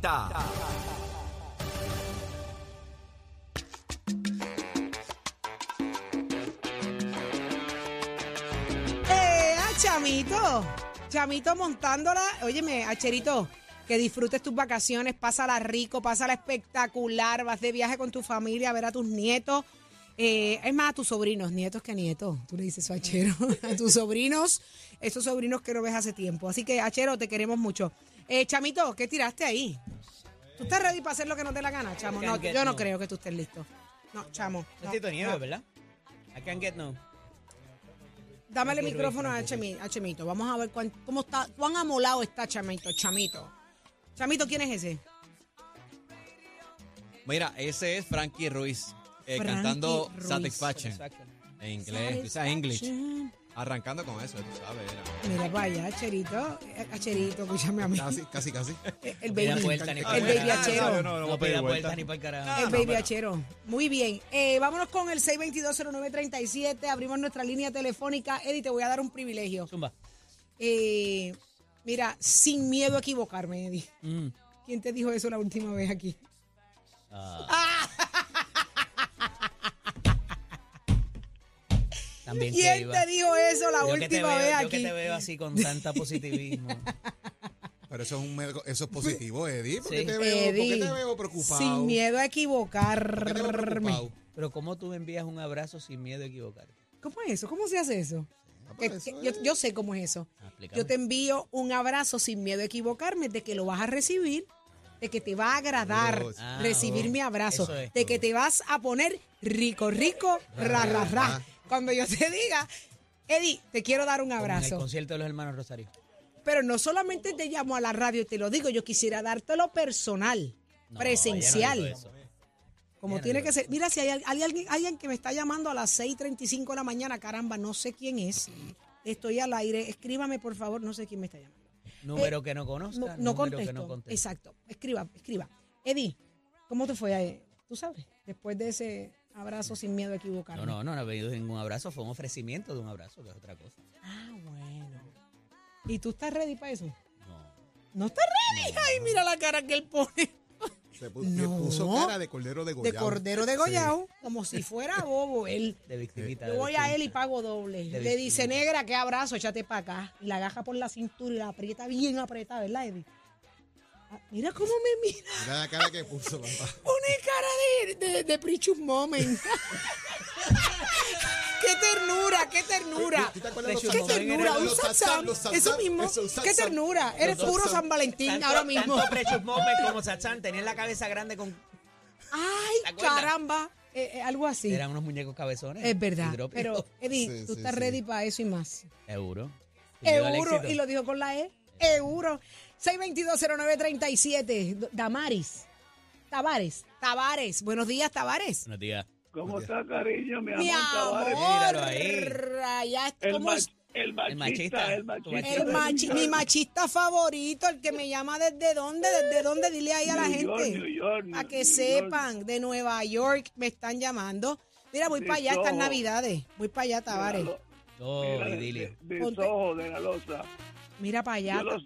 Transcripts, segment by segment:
¡Eh, a Chamito! Chamito montándola. Óyeme, Acherito, que disfrutes tus vacaciones, pásala rico, pásala espectacular, vas de viaje con tu familia a ver a tus nietos. Eh, es más, a tus sobrinos, nietos que nietos. Tú le dices Achero. a tus sobrinos, esos sobrinos que no ves hace tiempo. Así que, Achero, te queremos mucho. Eh, Chamito, ¿qué tiraste ahí? ¿Tú estás ready para hacer lo que no te la gana, chamo? No, yo no no. creo que tú estés listo. No, chamo. no, nieve. ¿verdad? I can't get no. Dame el micrófono a, Chemi- a Chemito. Vamos a ver cuán, cómo está, cuán amolado está Chamito. Chamito. Chamito, ¿quién es ese? Mira, ese es Frankie Ruiz eh, cantando Ruiz. Satisfaction Satisfaction. en inglés, quizás English. Satisfaction. Arrancando con eso, tú sabes. era Mira allá, Cherito. Acherito, escúchame a mí. Casi, casi, casi. El Pida baby. vuelta ni El baby achero. no, No pida vueltas ni para el carajo. El baby achero. Muy bien. Eh, vámonos con el 6220937. Abrimos nuestra línea telefónica. Eddie, te voy a dar un privilegio. Zumba. Eh, mira, sin miedo a equivocarme, Eddie. Mm. ¿Quién te dijo eso la última vez aquí? Ah. También que ¿Quién iba. te dijo eso la Yo que te última veo- vez Yo que aquí? te veo así con tanta positivismo. Pero eso es un medio- eso es positivo, Eddie. ¿Por qué te veo, por qué Eddie, te veo preocupado? sin miedo a ¿Por qué te veo equivocarme. Pero ¿cómo tú envías un abrazo sin miedo a equivocarte? ¿Cómo es eso? ¿Cómo se hace eso? Ah, Que- que- eso yo, es- yo sé cómo es eso. Yo te envío un abrazo sin miedo a equivocarme de que lo vas a recibir, de que te va a agradar. Ah, recibir oh, mi abrazo, es. de que te vas a poner rico, rico, ra, ra, ra. ra. Cuando yo te diga, Eddie, te quiero dar un Como En el abrazo. concierto de los hermanos Rosario. Pero no solamente te llamo a la radio y te lo digo, yo quisiera dártelo personal, No, presencial. no. Como tiene que ser. Mira, si hay, hay alguien, alguien que me está llamando a las 6:35 de la mañana, caramba, no sé quién es. Estoy al aire. Escríbame, por favor, no sé quién me está llamando. Número que no conozca, No, contesto. que no conteste. Exacto. Escriba, escriba. Eddie, ¿cómo te fue? ahí? Tú sabes, después de ese abrazo sin miedo a equivocarme. No, no, no, no ha venido ningún abrazo, fue un ofrecimiento de un abrazo, que es otra cosa. Ah, bueno. ¿Y tú estás ready para eso? No. ¿No estás ready? Ay, mira la cara que él pone. Se No. puso cara de cordero de De cordero de como si fuera bobo él. De victimita. Yo de voy a él y pago doble. Le dice, negra, qué abrazo, échate para acá. Y la agaja por la cintura y la aprieta bien apretada, ¿verdad, Eddie? Mira cómo me mira. Mira la cara que puso, papá. Pone cara de, de, de Moment. ¡Qué ternura, qué ternura! ¿Tú te acuerdas de Precious los ¡Qué ternura! Un los Eso mismo. ¡Qué ternura! Eres puro. San Valentín ahora mismo. Tanto Precious Moment como Satsang tenían la cabeza grande con... ¿Te ¡Ay, caramba! Eh, eh, algo así. Eran unos muñecos cabezones. Es verdad. Pero, Eddie, Sí, tú sí, estás sí. ready para eso y más. Euro. Euro, y lo dijo con la E. Euro. 6220937. Damaris. Tavares. Tavares. Buenos días, Tavares. Buenos días. ¿Cómo está, cariño? Mi amor, Mi? Míralo amor. ahí. Allá El, ¿cómo mach- el machista, el machista. El machi- mi machista favorito, el que me llama desde dónde, desde dónde, dile ahí a la New York, gente. New York, New- que New sepan, de Nueva York me están llamando. Mira, voy De para allá estas navidades. Voy para allá, Tavares. Mira, Oh, mira, de, de, de de la loza. Mira para allá. Yo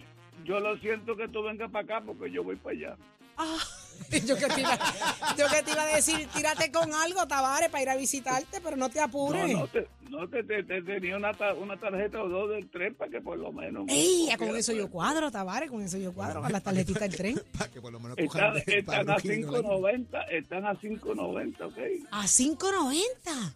yo lo siento que tú vengas para acá porque yo voy para allá. Ah, yo, que te iba, yo que te iba a decir, tírate con algo, Tavares, para ir a visitarte, pero no te apures. No, no, te, no te, te- te tenía una, ta- una tarjeta o dos del tren para que por lo menos... Ey, con eso yo cuadro, Tavares, con eso yo cuadro, con las tarjetitas del tren. Para que por lo menos Están, están a los que no la- 5.90, están a 5.90, ¿ok? A 5.90.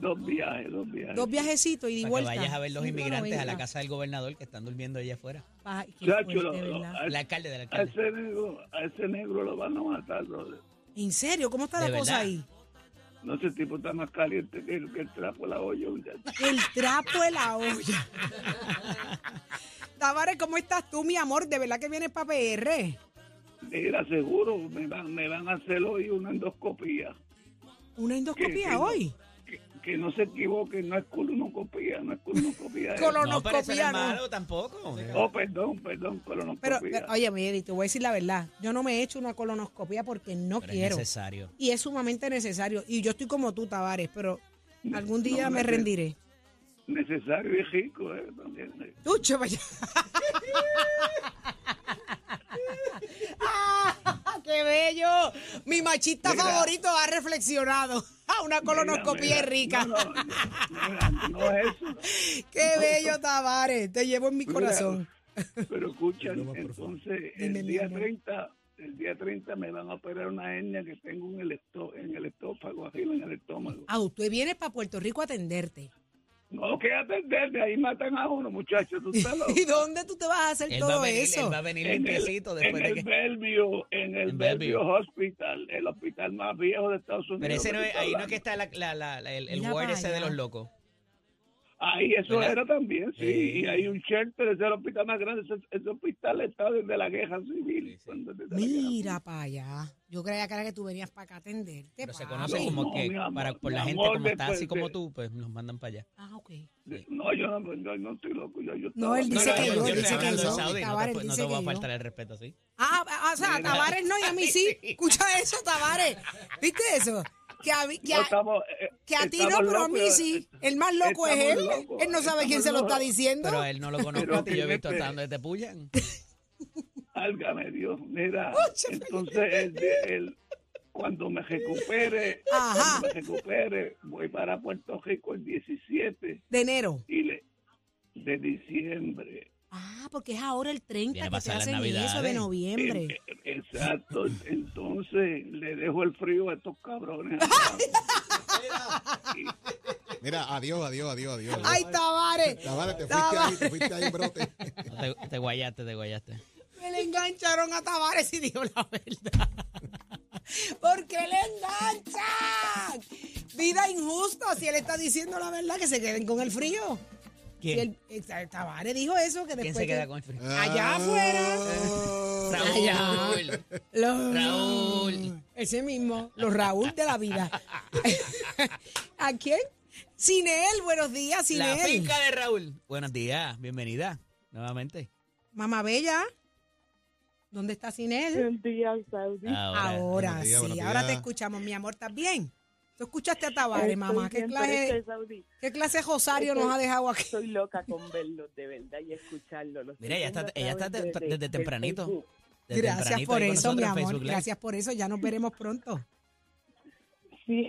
Dos viajes, dos viajes. Dos viajecitos y de Para que vuelta. vayas a ver los inmigrantes a la 5.90. casa del gobernador que están durmiendo allá afuera. Ay, qué Chacho, fuerte, lo- lo- ¿verdad? a, El alcalde del a alcalde. ese negro, a ese negro lo van a matar, brother. ¿En serio? ¿Cómo está ¿De la cosa ahí? No, ese tipo está más caliente que el, que el trapo de la olla. El trapo de la olla. Tavares, ¿cómo estás tú, mi amor? ¿De verdad que vienes para PR? Mira, seguro me van, me van a hacer hoy una endoscopía. ¿Una endoscopía hoy? Que, no se equivoquen, no es colonoscopía, no es colonoscopía. es- Colo- No, pero no Colonoscopía, malo tampoco. Oh, perdón, perdón, Pero, colonoscopía. pero, oye, Eddie, te voy a decir la verdad. Yo no me he hecho una colonoscopia porque no Pero es quiero. necesario. Y es sumamente necesario. Y yo estoy como tú, Tavares, pero algún día No, me rendiré. Necesario y rico, ¿eh? También. Tucho, vaya. Ah, bello! Mi machista Mira. favorito ha reflexionado. Una colonoscopía Mira, rica. No, no, no es eso. ¡Qué bello, Tavares! Te llevo en mi Mira, corazón. Pero escuchan, entonces Dime, el día amor. 30, el día 30 me van a operar una hernia que tengo en el, esto- en el estófago, arriba en el estómago. Ah, usted viene para Puerto Rico a atenderte. No, que atenderte, ahí matan a uno, muchachos, tú estás loco. ¿Y dónde tú te vas a hacer Él va, a todo venir, eso? él va a venir En el, limpiecito en después de el que... Bellevue, en el En Bellevue Bellevue. Hospital, el hospital más viejo de Estados Unidos. Pero ese no es, ahí no es que está la, la, la- la- el, el ward ese de los locos. Ahí eso ¿Verdad? era también, sí. Sí. Y hay un shelter, ese es el hospital más grande. Ese, ese hospital está desde la guerra civil. Sí, sí. cuando desde la guerra Mira para allá. Yo creía que era que tú venías para acá a atenderte. Pero se papi. conoce No, como no, que amor, para, por la gente amor, como está así como tú, pues nos mandan para allá. Ah, ok. No, yo no, yo no estoy loco. Yo, yo No, él dice no, que yo- dice estoy que yo. Saudi, no te, no dice te voy a faltar el respeto, ¿sí? Ah, ah, o sea, a Tavares no y a mí sí. Escucha eso, Tavares. ¿Viste eso? Que a, que No, a- estamos, eh, que a ti no, pero a mí eh, sí. El más loco es él. locos, Él no sabe quién se lo está diciendo. Pero a él no lo conozco a ti, yo he visto hasta donde te pullan. Álgame Dios, mira. Oye, entonces, el, el- cuando me recupere, Ajá. cuando me recupere, voy para Puerto Rico el 17 De enero. y le, de diciembre. Ah, porque es ahora el 30 Viene a que te hacen eso de noviembre. Eh, eh, Exacto, entonces le dejo el frío a estos cabrones. Mira, adiós, adiós, adiós, adiós. Ay, Tavares. Tavares, te fuiste ahí, te fuiste ahí, brote. No, te, te guayaste, te guayaste. Me le engancharon a Tavares y dijo la verdad. ¿Por qué le enganchan? Vida injusta. Si él está diciendo la verdad, que se queden con el frío. ¿Quién? Si él- eh, Tavares dijo eso, que después ¿Quién se que- queda con el frío? Allá afuera. Raúl. Los- Raúl. Ese mismo, los Raúl de la vida. ¿A quién? Sinel, buenos días, La Sinel. finca de Raúl. Buenos días, bienvenida nuevamente. Mamá Bella. ¿Dónde está Sinel? Buenos días, Saudi. Ahora días, sí, ahora te escuchamos, mi amor, ¿estás bien? ¿Tú escuchaste a Tavares, mamá? ¿Qué clase, Saudi, ¿Qué clase de Rosario Estoy- nos ha dejado aquí? Estoy loca con verlos de verdad y escucharlos. Los Mira, ella está- ella está través de- de- desde del tempranito. Desde Gracias tempranito por eso, mi amor. Gracias por eso. Ya nos veremos pronto. Sí.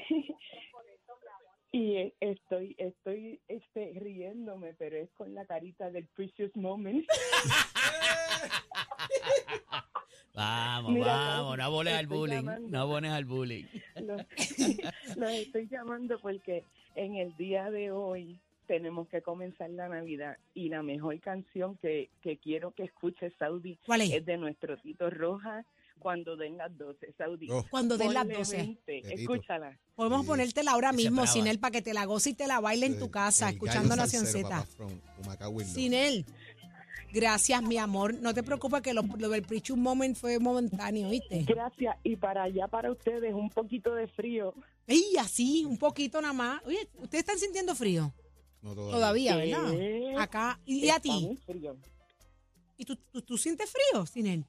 Y eh, estoy, estoy este, riéndome, pero es con la carita del Precious Moment. Vamos, Mira, vamos, no abones al bullying. llamando. No abones al bullying. Los, los estoy llamando porque en el día de hoy tenemos que comenzar la Navidad y la mejor canción que, que quiero que escuche Saudi ¿Cuál es? es de nuestro Tito Roja cuando den las 12. Saudi, Oh. Cuando den las ponle 12. 20, De Tito. escúchala. Podemos Sí. ponértela ahora mismo, brava. Sinel, para que te la goce y te la baile en tu casa, el escuchando gallo Nación salsero, Z. gracias, mi amor. No te preocupes que lo, lo del Prichus Moment fue momentáneo, ¿viste? Gracias. Y para allá, para ustedes, un poquito de frío. Y así, un poquito nada más. Oye, ¿ustedes están sintiendo frío? No, todavía. Todavía, ¿verdad? Acá. ¿Y a Está ti? muy frío. ¿Y tú, tú, tú sientes frío, Sinel?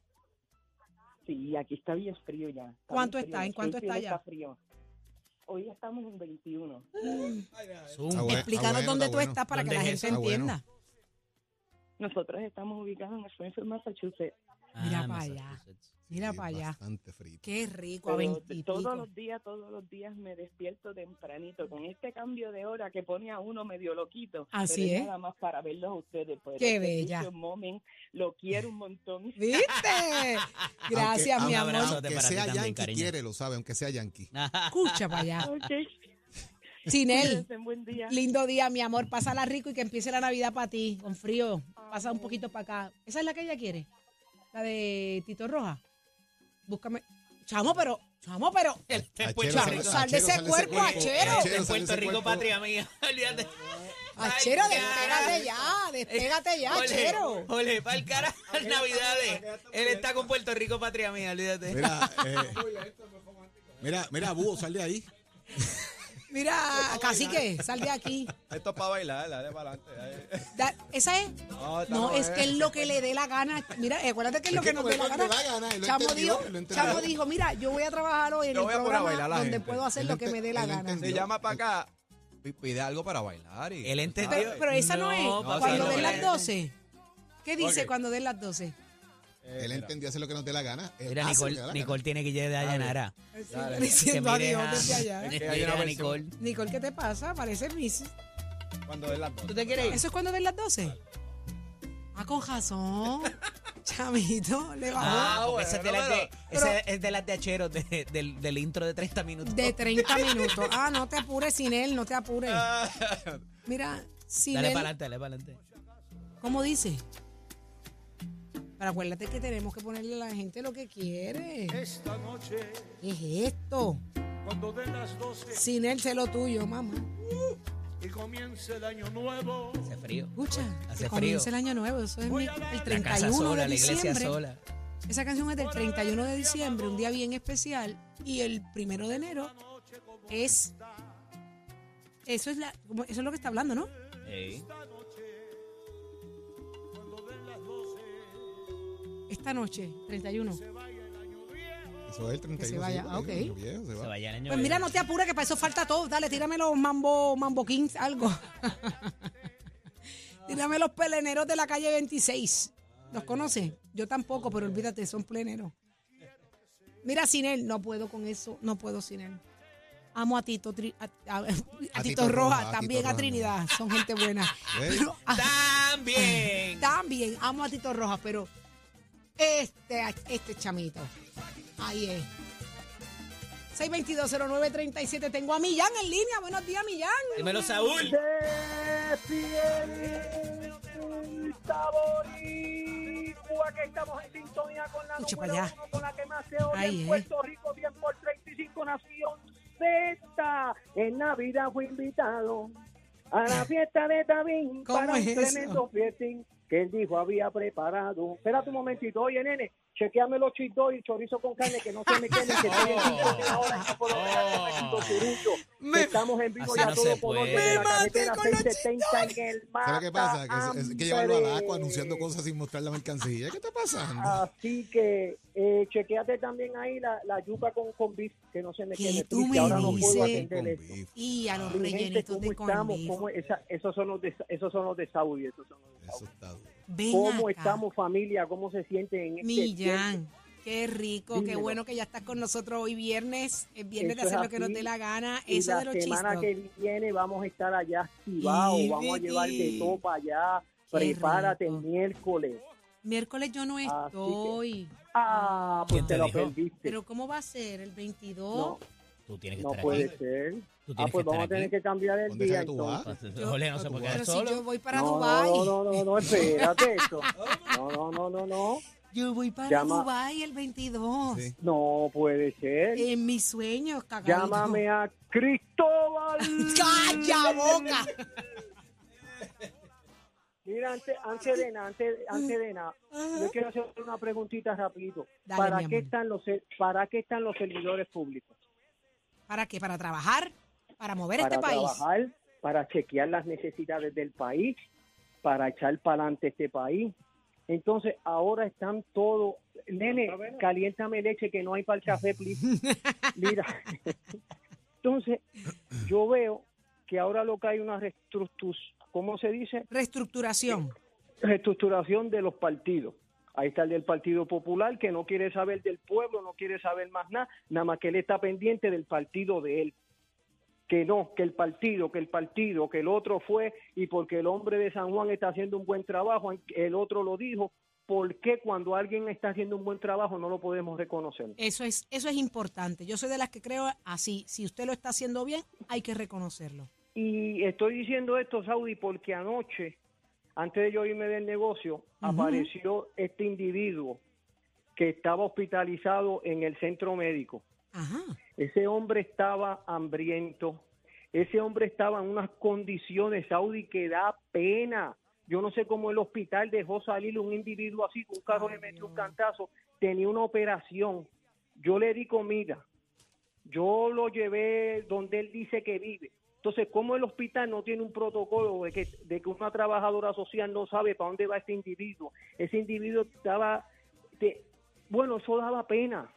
Sí, aquí está bien frío ya. Está ¿Cuánto está? frío. ¿En cuánto está ya? frío. Hoy estamos en 21. Zoom. Ah, bueno, Explícanos bueno, dónde está tú bueno. estás para que la ¿Dónde es gente? Ah, bueno. Nosotros estamos ubicados en Springfield, Massachusetts. Mira Ah, para allá. Mira Sí, para allá. Bastante frío. Qué rico, a todos los días, todos los días me despierto tempranito con este cambio de hora que pone a uno medio loquito. Así Pero es. Nada más para verlos a ustedes. Pero Qué este bella. Moment, lo quiero un montón. ¿Viste? Gracias, Aunque- mi amor. Aunque para sea también, yankee, cariño. quiere, lo sabe, aunque sea yankee. Escucha para allá. Ok. Sinel, Cuídense, buen día. lindo día, mi amor. Pásala rico y que empiece la Navidad para ti, con frío. Pasa un poquito para acá. ¿Esa es la que ella quiere? La de Tito Roja. Búscame. Chamo, pero, chamo, pero. Puerto sal- Rico. Sal de ese cuerpo, achero. De Puerto Rico, patria mía. Olvídate. Achero, despégate ya, despégate ya, Ole, achero. Ole, para el cara, Navidades. Él está con Puerto Rico, patria mía, olvídate. Mira, eh, mira, mira, búho, sal de ahí. Mira, cacique, sal de aquí. Esto es para bailar, dale para adelante. Da- ¿Esa es? No, No, es que es lo que le dé la gana. Mira, acuérdate que es lo que que nos dé la gana. Chamo dijo. Chamo dijo, mira, yo voy a trabajar hoy en Yo el voy a poner a programa bailar a la donde gente. puedo hacer Él lo que me dé la él gana. entendió. Se llama para acá, pi- pide algo para bailar. Y, Él entendió. Pero, pero esa no, No, es cuando no, den las no. 12. ¿Qué dice Ok. cuando den las 12? Él entendió hacer lo que nos dé la gana. Él Mira, hace lo Nicole, da la Nicole tiene que llegar de Dayanara. Diciendo Que adiós a- desde allá. Es que hay mire una a versión- Nicole. Nicole, ¿qué te pasa? Parece Miss. Cuando es las dos. ¿Tú te quieres ir? ¿Eso es cuando ven las 12? Ah, con razón. Chamito, le bajó. Ah, porque bueno, es de las de, pero- ese es de las de acheros de- del, del intro de 30 minutos. De 30 minutos. Ah, no te apures sin él, no te apures. Mira, sin Dale él, para adelante, dale para adelante. ¿cómo dice? Pero acuérdate que tenemos que ponerle a la gente lo que quiere. Esta noche, ¿Qué es esto? cuando den las 12 Sin él, sé lo tuyo, mamá. y comience el año nuevo, Hace frío. Escucha, Hace que comienza frío. el año nuevo. Eso es mi- el La casa 31 sola, de la iglesia diciembre. sola. Esa canción es del 31 de diciembre, un día bien especial. Y el primero de enero es. Eso es, la, como- eso es lo que está hablando, ¿no? Ey. Esta noche, 31. Eso es el 31. Que se vaya. sí, Ah, ok. el año viejo, se va. Se vaya el año Pues mira, viejo. no te apures, que para eso falta todo. Dale, tírame los mambo, mambo kings, algo. tírame los peleneros de la calle 26. ¿Los conoces? Yo tampoco, pero olvídate, son pleneros. Mira, sin él, no puedo con eso, no puedo sin él. Amo a Tito, Tri- a, a- a Tito, Tito Roja, Roja, a también Tito a Roja, Trinidad, son gente buena. Ah, También. también amo a Tito Roja, pero este, este chamito, ahí es. 6220937, tengo a Millán en línea. Buenos días, Millán. Dímelo, Saúl. Que estamos en sintonía con la Escucha número para allá. uno, con la que más se oye Ahí, en eh. Puerto Rico, bien por 35 Nación Z. En Navidad fui invitado a la fiesta de ¿Cómo para un tremendo fiestín que él dijo había preparado. Espérate un momentito, oye nene, chequeame los chitos y chorizo con carne que no se me queden, que estoy en sintonía ahora en por lo menos en Puerto Turullo. Que Estamos en vivo ya no todo orden de la carretera con los 670 en el mar. ¿Sabes qué pasa? Que es, que llevarlo al agua anunciando cosas sin mostrar la mercancía. ¿Qué está pasando? Así que eh, chequeate también ahí la, la yuca con, con beef, que no se me ¿Qué quede tú me ahora no puedo atender Con eso. beef. Y a los rellenitos de ¿cómo estamos? corn ¿Cómo esa- esos, son los de, esos son los de Saudi. Esos son los de Saudi. Ven ¿Cómo acá. estamos familia? ¿Cómo se sienten en este tiempo? Millán, qué rico, qué bueno que ya estás con nosotros hoy viernes, es viernes de Eso hacer lo que nos dé la gana, Y eso la de los semana chistos. que viene vamos a estar allá activados, vamos a llevar de vete. todo para allá. Qué Prepárate rico. el miércoles. Miércoles yo no que- estoy, Ah, pues ¿Quién te, te lo dijo? perdiste. pero ¿cómo va a ser? ¿El 22? no, Tú tienes que no estar puede aquí. ser. Tú Ah, pues que vamos a tener aquí. que cambiar el ¿Dónde día es que tú entonces. vas? Jorge no se puede quedar pero si solo. yo voy para no, Dubái. no, no, no, no, espérate eso. No, no, no, no, no. Yo voy para Llama- Dubái el 22. Sí. No puede ser. En mis sueños, cagado. Llámame a Cristóbal. ¡Calla boca! Mira, antes, antes de nada, antes, antes de nada, yo quiero hacer una preguntita rapidito. Dale, ¿Para qué están los para qué están los servidores públicos? ¿Para qué? ¿Para trabajar? ¿Para mover Para este país? trabajar, para chequear las necesidades del país, para echar para adelante este país. Entonces, ahora están todos, nene, caliéntame leche que no hay para el café, please. Mira, entonces, yo veo que ahora lo que hay una reestructuración, ¿cómo se dice? Reestructuración. reestructuración de los partidos. Ahí está el del Partido Popular que no quiere saber del pueblo, no quiere saber más nada, nada más que él está pendiente del partido de él. Que no, que el partido, que el partido, que el otro fue y porque el hombre de San Juan está haciendo un buen trabajo, el otro lo dijo. ¿Por qué cuando alguien está haciendo un buen trabajo no lo podemos reconocer? Eso es, eso es importante. Yo soy de las que creo así. Si usted lo está haciendo bien, hay que reconocerlo. Y estoy diciendo esto, Saudi, porque anoche, antes de yo irme del negocio, apareció este individuo que estaba hospitalizado en el centro médico. Ajá. Ese hombre estaba hambriento, ese hombre estaba en unas condiciones, Saudi, que da pena. Yo no sé cómo el hospital dejó salir un individuo así, un carro le metió un cantazo, tenía una operación. Yo le di comida, yo lo llevé donde él dice que vive. Entonces, ¿cómo el hospital no tiene un protocolo de que, de que una trabajadora social no sabe para dónde va este individuo? Ese individuo estaba, de- bueno, eso daba pena,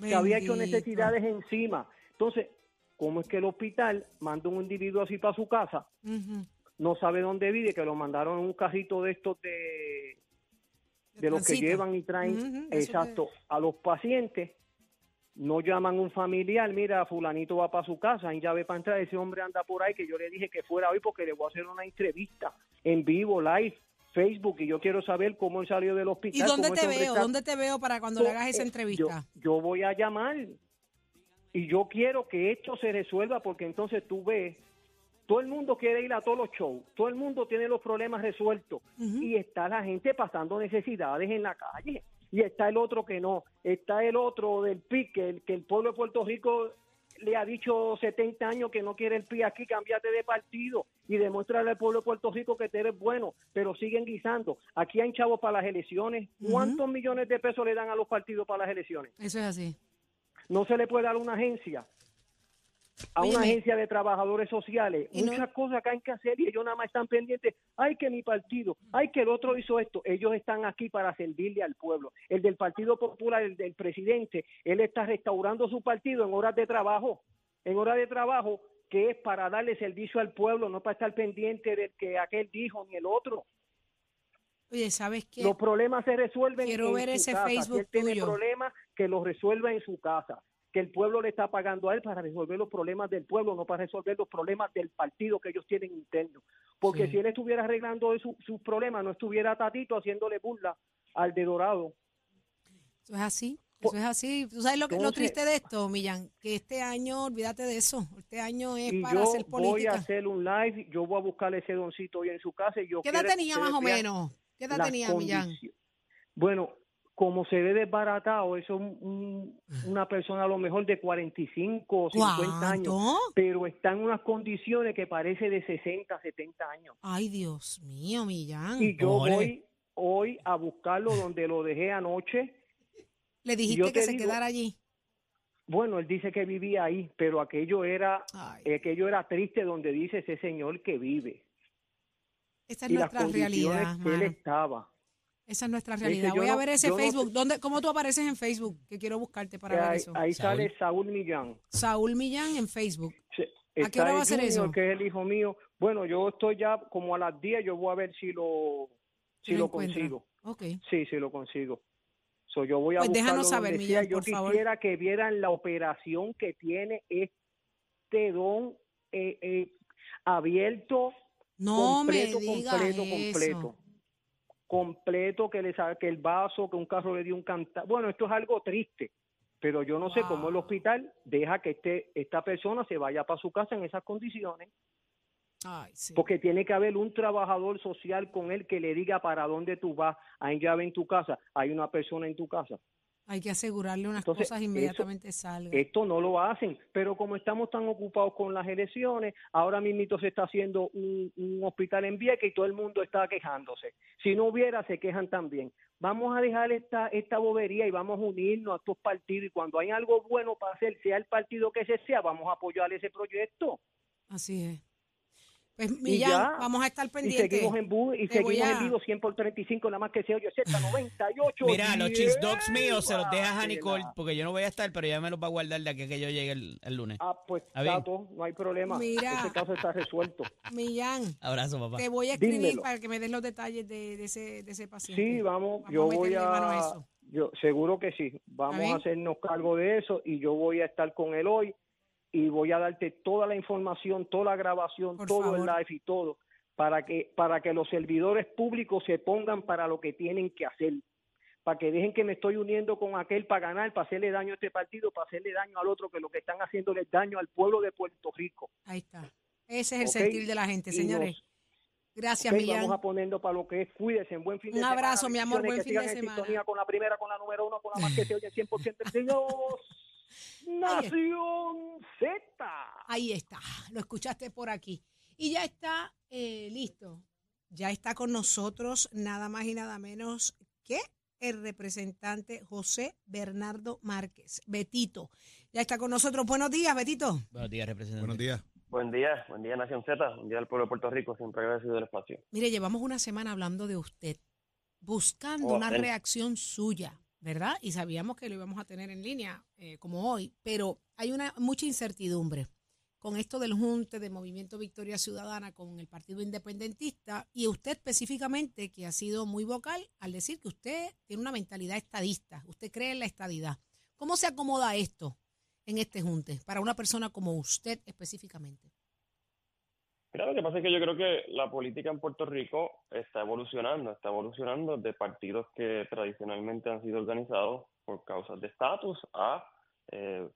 que había hecho Bendito. necesidades encima. Entonces, ¿cómo es que el hospital manda un individuo así para su casa? No sabe dónde vive, que lo mandaron en un carrito de estos de, de los que llevan y traen, exacto, a los pacientes, no llaman un familiar, mira, fulanito va para su casa, en llave para entrar, ese hombre anda por ahí, que yo le dije que fuera hoy porque le voy a hacer una entrevista en vivo, live, Facebook, y yo quiero saber cómo él salió del hospital. ¿Y dónde te veo? está- ¿Dónde te veo para cuando le hagas esa Eh, entrevista? Yo, yo voy a llamar y yo quiero que esto se resuelva porque entonces tú ves, todo el mundo quiere ir a todos los shows, todo el mundo tiene los problemas resueltos y está la gente pasando necesidades en la calle y está el otro que no, está el otro del PIC, que el, que el pueblo de Puerto Rico le ha dicho 70 años que no quiere el PIB aquí, cambiate de partido y demuéstrale al pueblo de Puerto Rico que te eres bueno, pero siguen guisando. Aquí hay chavos para las elecciones. ¿Cuántos millones de pesos le dan a los partidos para las elecciones? Eso es así. no se le puede dar una agencia, a una agencia de trabajadores sociales, Y no- muchas cosas que hay que hacer y ellos nada más están pendientes, ay que mi partido, ay que el otro hizo esto, ellos están aquí para servirle al pueblo. El del Partido Popular, el del presidente, él está restaurando su partido en horas de trabajo, en horas de trabajo que es para darle servicio al pueblo, no para estar pendiente del que aquel dijo ni el otro. Oye, ¿sabes qué? Los problemas se resuelven Quiero en ver su ese casa. Facebook si él tiene problemas, que los resuelva en su casa. Que el pueblo le está pagando a él para resolver los problemas del pueblo, no para resolver los problemas del partido que ellos tienen interno. Porque Sí. si él estuviera arreglando su- sus problemas, no estuviera Tatito haciéndole burla al de Dorado. Eso es así. Eso es así. ¿Tú sabes lo, que, lo Entonces- triste de esto, Millán? Que este año, olvídate de eso. Este año es Y para yo hacer voy a política. hacer un live, yo voy a buscar ese doncito hoy en su casa. Y yo ¿Qué edad tenía más o menos? ¿Qué edad tenía, Millán? Bueno, como se ve desbaratado, eso es un- un- una persona a lo mejor de 45 o 50 años, ¿Cuánto? pero está en unas condiciones que parece de 60, 70 años. Ay, Dios mío, Millán. Y yo voy hoy a buscarlo donde lo dejé anoche. Le dijiste que se digo- quedara allí. Bueno, él dice que vivía ahí, pero aquello era, Ay, aquello era triste donde dice ese señor que vive esa es y las nuestra condiciones realidad, que él mano. estaba. Esa es nuestra realidad. Voy a no- ver ese no Facebook. ¿Dónde, ¿Cómo tú apareces en Facebook? Que quiero buscarte para ver ahí, eso. ahí Saúl. sale Saúl Millán. Saúl Millán en Facebook. Sí, qué hora va a ser Junior, eso? que es el hijo mío. Bueno, yo estoy ya como a las 10, yo voy a ver si lo, si Si lo consigo. Sí, sí lo consigo. So, yo voy a Pues déjanos buscarlo saber. Millán, Yo por favor. quisiera que vieran la operación que tiene este don eh, eh, abierto, No completo, me digas completo, eso. completo. Completo, que le saque el vaso, que un carro le dio un canta. Bueno, esto es algo triste, pero yo no sé cómo el hospital deja que este, esta persona se vaya para su casa en esas condiciones. Ay, sí. Porque tiene que haber un trabajador social con él que le diga para dónde tú vas. Hay llave en tu casa, hay una persona en tu casa. Hay que asegurarle unas Entonces, cosas eso- inmediatamente salgan. Esto no lo hacen, pero como estamos tan ocupados con las elecciones, ahora mismo se está haciendo un, un hospital en Vieques y todo el mundo está quejándose. Si no hubiera, se quejan también. Vamos a dejar esta, esta bobería y vamos a unirnos a estos partidos y cuando hay algo bueno para hacer, sea el partido que se sea, vamos a apoyar ese proyecto. Así es. Pues, Y Millán, ya, vamos a estar Y pendientes. seguimos en bus y Te seguimos a- en vivo 100 por 35, nada más que se oye Z98. Mira, los cheese dogs ¡Bien, míos se los dejas a! Nicole porque yo no voy a estar, pero ella me los va a guardar de aquí a que yo llegue el, el lunes. Ah, pues no hay problema. Mira. Este caso está resuelto. Millán, Abrazo, papá. te voy a escribir Dímelo. para que me des los detalles de, de ese, de ese paciente. Sí, vamos, Vamos yo a voy a yo seguro que sí, vamos a hacernos cargo de eso y yo voy a estar con él hoy y voy a darte toda la información, toda la grabación, Por todo el live y todo para que para que los servidores públicos se pongan para lo que tienen que hacer, para que dejen que me estoy uniendo con aquel para ganar, para hacerle daño a este partido, para hacerle daño al otro, que lo que están haciéndole es daño al pueblo de Puerto Rico. Ahí está. Ese es el sentir de la gente, señores. nos- Gracias, Ok, Millán. vamos a ponernos para lo que es. Cuídense, en buen fin de Un semana. abrazo, mi amor, buen fin de semana. con la primera, con la número uno, con la más que se oye 100% de Dios. Nación Z. Ahí está, lo escuchaste por aquí. Y ya está eh, listo. Ya está con nosotros nada más y nada menos que el representante José Bernardo Márquez, Betito. Ya está con nosotros. Buenos días, Betito. Buenos días, representante. Buenos días. Buen día, buen día Nación Z, buen día al pueblo de Puerto Rico, siempre agradecido del espacio. Mire, llevamos una semana hablando de usted, buscando Oh, una ven. reacción suya, ¿verdad? Y sabíamos que lo íbamos a tener en línea, eh, como hoy, pero hay una mucha incertidumbre con esto del junte de Movimiento Victoria Ciudadana con el Partido Independentista y usted específicamente que ha sido muy vocal al decir que usted tiene una mentalidad estadista, usted cree en la estadidad. ¿Cómo se acomoda esto en este junte para una persona como usted específicamente? Mira, lo que pasa es que yo creo que la política en Puerto Rico está evolucionando, está evolucionando de partidos que tradicionalmente han sido organizados por causas de estatus a eh,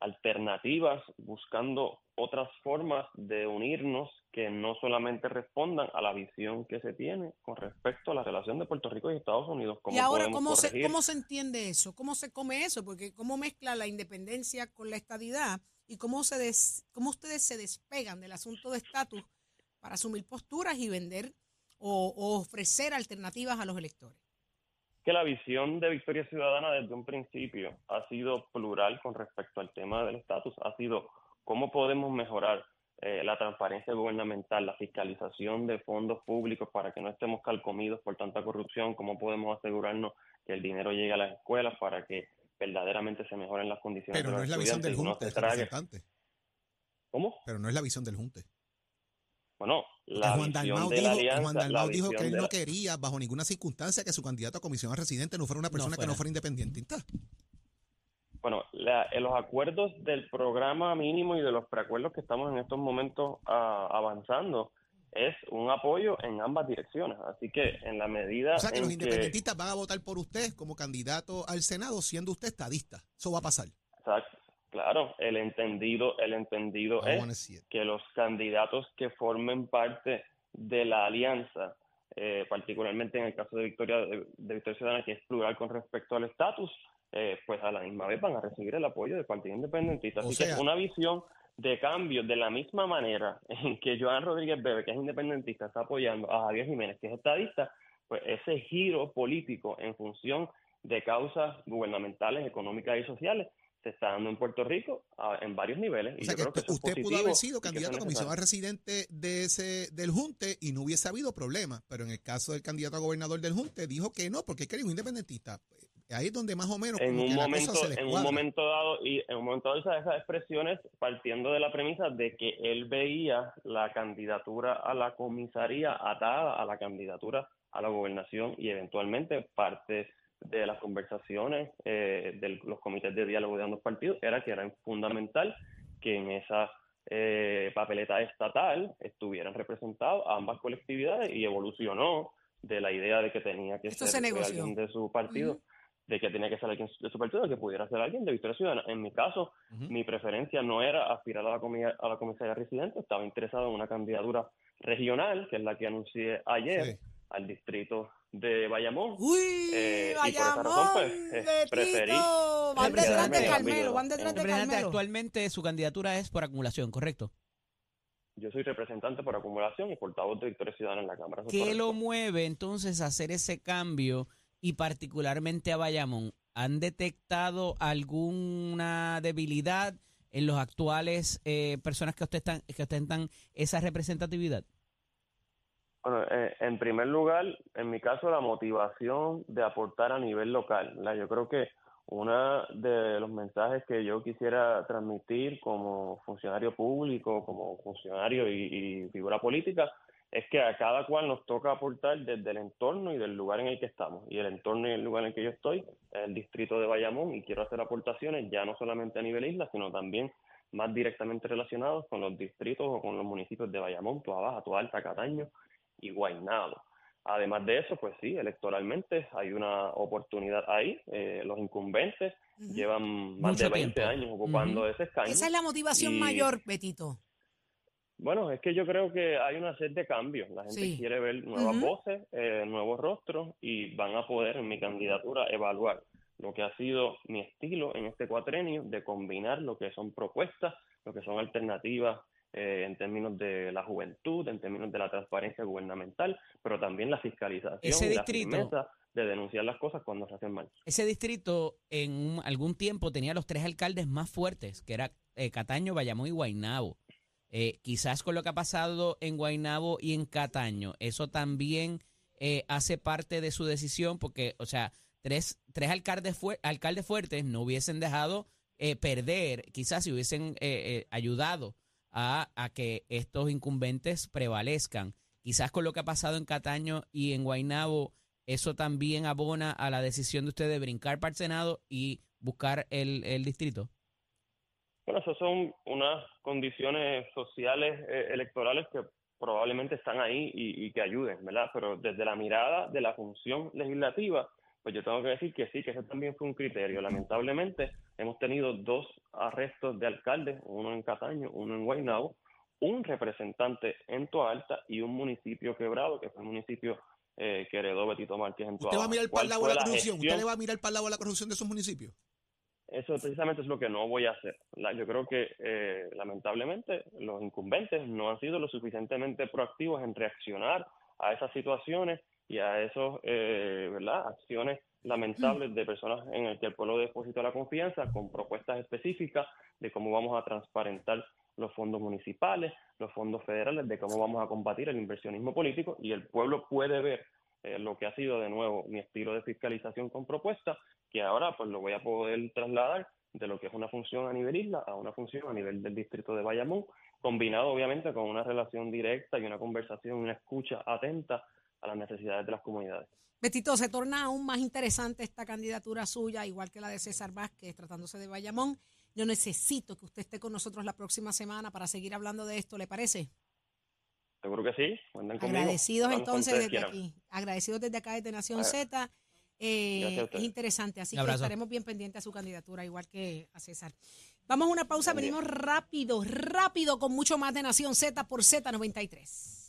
alternativas buscando otras formas de unirnos que no solamente respondan a la visión que se tiene con respecto a la relación de Puerto Rico y Estados Unidos. y ahora, ¿cómo se, ¿cómo se entiende eso? ¿Cómo se come eso? Porque ¿cómo mezcla la independencia con la estadidad? ¿Y cómo, se des, cómo ustedes se despegan del asunto de estatus para asumir posturas y vender o ofrecer alternativas a los electores? que la visión de Victoria Ciudadana desde un principio ha sido plural con respecto al tema del estatus, ha sido cómo podemos mejorar eh, la transparencia gubernamental, la fiscalización de fondos públicos para que no estemos calcomidos por tanta corrupción, cómo podemos asegurarnos que el dinero llegue a las escuelas para que verdaderamente se mejoren las condiciones. Pero no es la visión del Junte, ¿Cómo? Pero no es la visión del Junte. Bueno, la Juan Dalmau de la dijo, alianza, Juan la Dalmau dijo que él de no la- quería, bajo ninguna circunstancia, que su candidato a comisión a residente no fuera una persona que no fuera. fuera independientista. Bueno, la- en los acuerdos del programa mínimo y de los preacuerdos que estamos en estos momentos ah, avanzando es un apoyo en ambas direcciones. Así que en la medida O sea que en los independentistas van a votar por usted como candidato al Senado, siendo usted estadista. Eso va a pasar. Exacto. Claro, el entendido, el entendido I es que los candidatos que formen parte de la alianza, eh, particularmente en el caso de Victoria, de, de Victoria Ciudadana, que es plural con respecto al estatus, eh, pues a la misma vez van a recibir el apoyo del Partido Independentista. O Así sea- que una visión de cambio de la misma manera en que Joan Rodríguez Bebe, que es independentista, está apoyando a Javier Jiménez, que es estadista, pues ese giro político en función de causas gubernamentales, económicas y sociales se está dando en Puerto Rico en varios niveles. Y O sea yo que creo que usted, es pudo haber sido candidato a es necesario. residente de ese, del Junte y no hubiese habido problema. Pero en el caso del candidato a gobernador del Junte, dijo que no, porque quería un independentista. Ahí es donde más o menos en como un que momento se en un momento dado y en un momento dado hizo esas expresiones partiendo de la premisa de que él veía la candidatura a la comisaría atada a la candidatura a la gobernación y eventualmente parte de las conversaciones eh, de los comités de diálogo de ambos partidos era que era fundamental que en esa eh, papeleta estatal estuvieran representados ambas colectividades y evolucionó de la idea de que tenía que Esto ser se alguien de su partido. De que tenía que ser alguien de su partido, de que pudiera ser alguien de Victoria Ciudadana. En mi caso, mi preferencia no era aspirar a la, comi- a la comisaría residente, estaba interesado en una candidatura regional, que es la que anuncié ayer, Sí. al distrito de Bayamón. Uy, Eh, y por esa Bayamón, razón, pues, eh, preferí. Van detrás de Carmelo, van detrás de Carmelo. actualmente su candidatura es por acumulación, ¿correcto? Yo soy representante por acumulación y portavoz de Victoria Ciudadana en la Cámara. ¿Qué lo mueve entonces a hacer ese cambio y particularmente a Bayamón? ¿Han detectado alguna debilidad en los actuales eh, personas que ostentan, que ostentan esa representatividad? Bueno, eh, en primer lugar, en mi caso, la motivación de aportar a nivel local. ¿verdad? Yo creo que uno de los mensajes que yo quisiera transmitir como funcionario público, como funcionario y, y figura política, es que a cada cual nos toca aportar desde el entorno y del lugar en el que estamos. Y el entorno y el lugar en el que yo estoy es el distrito de Bayamón y quiero hacer aportaciones ya no solamente a nivel isla, sino también más directamente relacionados con los distritos o con los municipios de Bayamón, Toa Baja, Toa Alta, Cataño y Guaynabo. Además de eso, pues sí, electoralmente hay una oportunidad ahí. Eh, los incumbentes llevan más Mucho de 20 tiempo. años ocupando ese escaño. Esa es la motivación Y- mayor, Betito. Bueno, es que yo creo que hay una serie de cambios. La gente Sí. quiere ver nuevas voces, eh, nuevos rostros y van a poder en mi candidatura evaluar lo que ha sido mi estilo en este cuatrenio de combinar lo que son propuestas, lo que son alternativas eh, en términos de la juventud, en términos de la transparencia gubernamental, pero también la fiscalización Ese la distrito- de denunciar las cosas cuando se hacen mal. Ese distrito en algún tiempo tenía los tres alcaldes más fuertes, que era eh, Cataño, Bayamón y Guaynabo. Eh, quizás con lo que ha pasado en Guaynabo y en Cataño, eso también eh, hace parte de su decisión, porque, o sea, tres, tres alcaldes, fuer- alcaldes fuertes no hubiesen dejado eh, perder, quizás si hubiesen eh, eh, ayudado a, a que estos incumbentes prevalezcan. Quizás con lo que ha pasado en Cataño y en Guaynabo, eso también abona a la decisión de usted de brincar para el Senado y buscar el, el distrito. Bueno, esas son unas condiciones sociales eh, electorales que probablemente están ahí y, y que ayuden, ¿verdad? Pero desde la mirada de la función legislativa, pues yo tengo que decir que sí, que ese también fue un criterio. Lamentablemente, hemos tenido dos arrestos de alcaldes, uno en Cataño, uno en Guaynabo, un representante en Toalta y un municipio quebrado, que fue el municipio eh, que heredó Betito Márquez en ¿Usted va a mirar para ¿Cuál el lado la la corrupción? ¿Usted le va a mirar para el lado la corrupción de esos municipios? Eso precisamente es lo que no voy a hacer. Yo creo que eh, lamentablemente los incumbentes no han sido lo suficientemente proactivos en reaccionar a esas situaciones y a esos, eh. Acciones lamentables de personas en el que el pueblo depositó la confianza con propuestas específicas de cómo vamos a transparentar los fondos municipales, los fondos federales, de cómo vamos a combatir el inversionismo político y el pueblo puede ver eh, lo que ha sido de nuevo mi estilo de fiscalización con propuestas, que ahora pues lo voy a poder trasladar de lo que es una función a nivel isla a una función a nivel del distrito de Bayamón, combinado obviamente con una relación directa y una conversación, una escucha atenta a las necesidades de las comunidades. Betito, se torna aún más interesante esta candidatura suya, igual que la de César Vázquez, tratándose de Bayamón. Yo necesito que usted esté con nosotros la próxima semana para seguir hablando de esto, ¿le parece? Seguro que sí, cuenten conmigo. Agradecidos entonces desde quieran. aquí. Agradecidos desde acá desde Nación Z. Eh, es interesante, así que estaremos bien pendientes a su candidatura, igual que a César. Vamos a una pausa, Buen día. venimos rápido, rápido, con mucho más de Nación Z por Z93.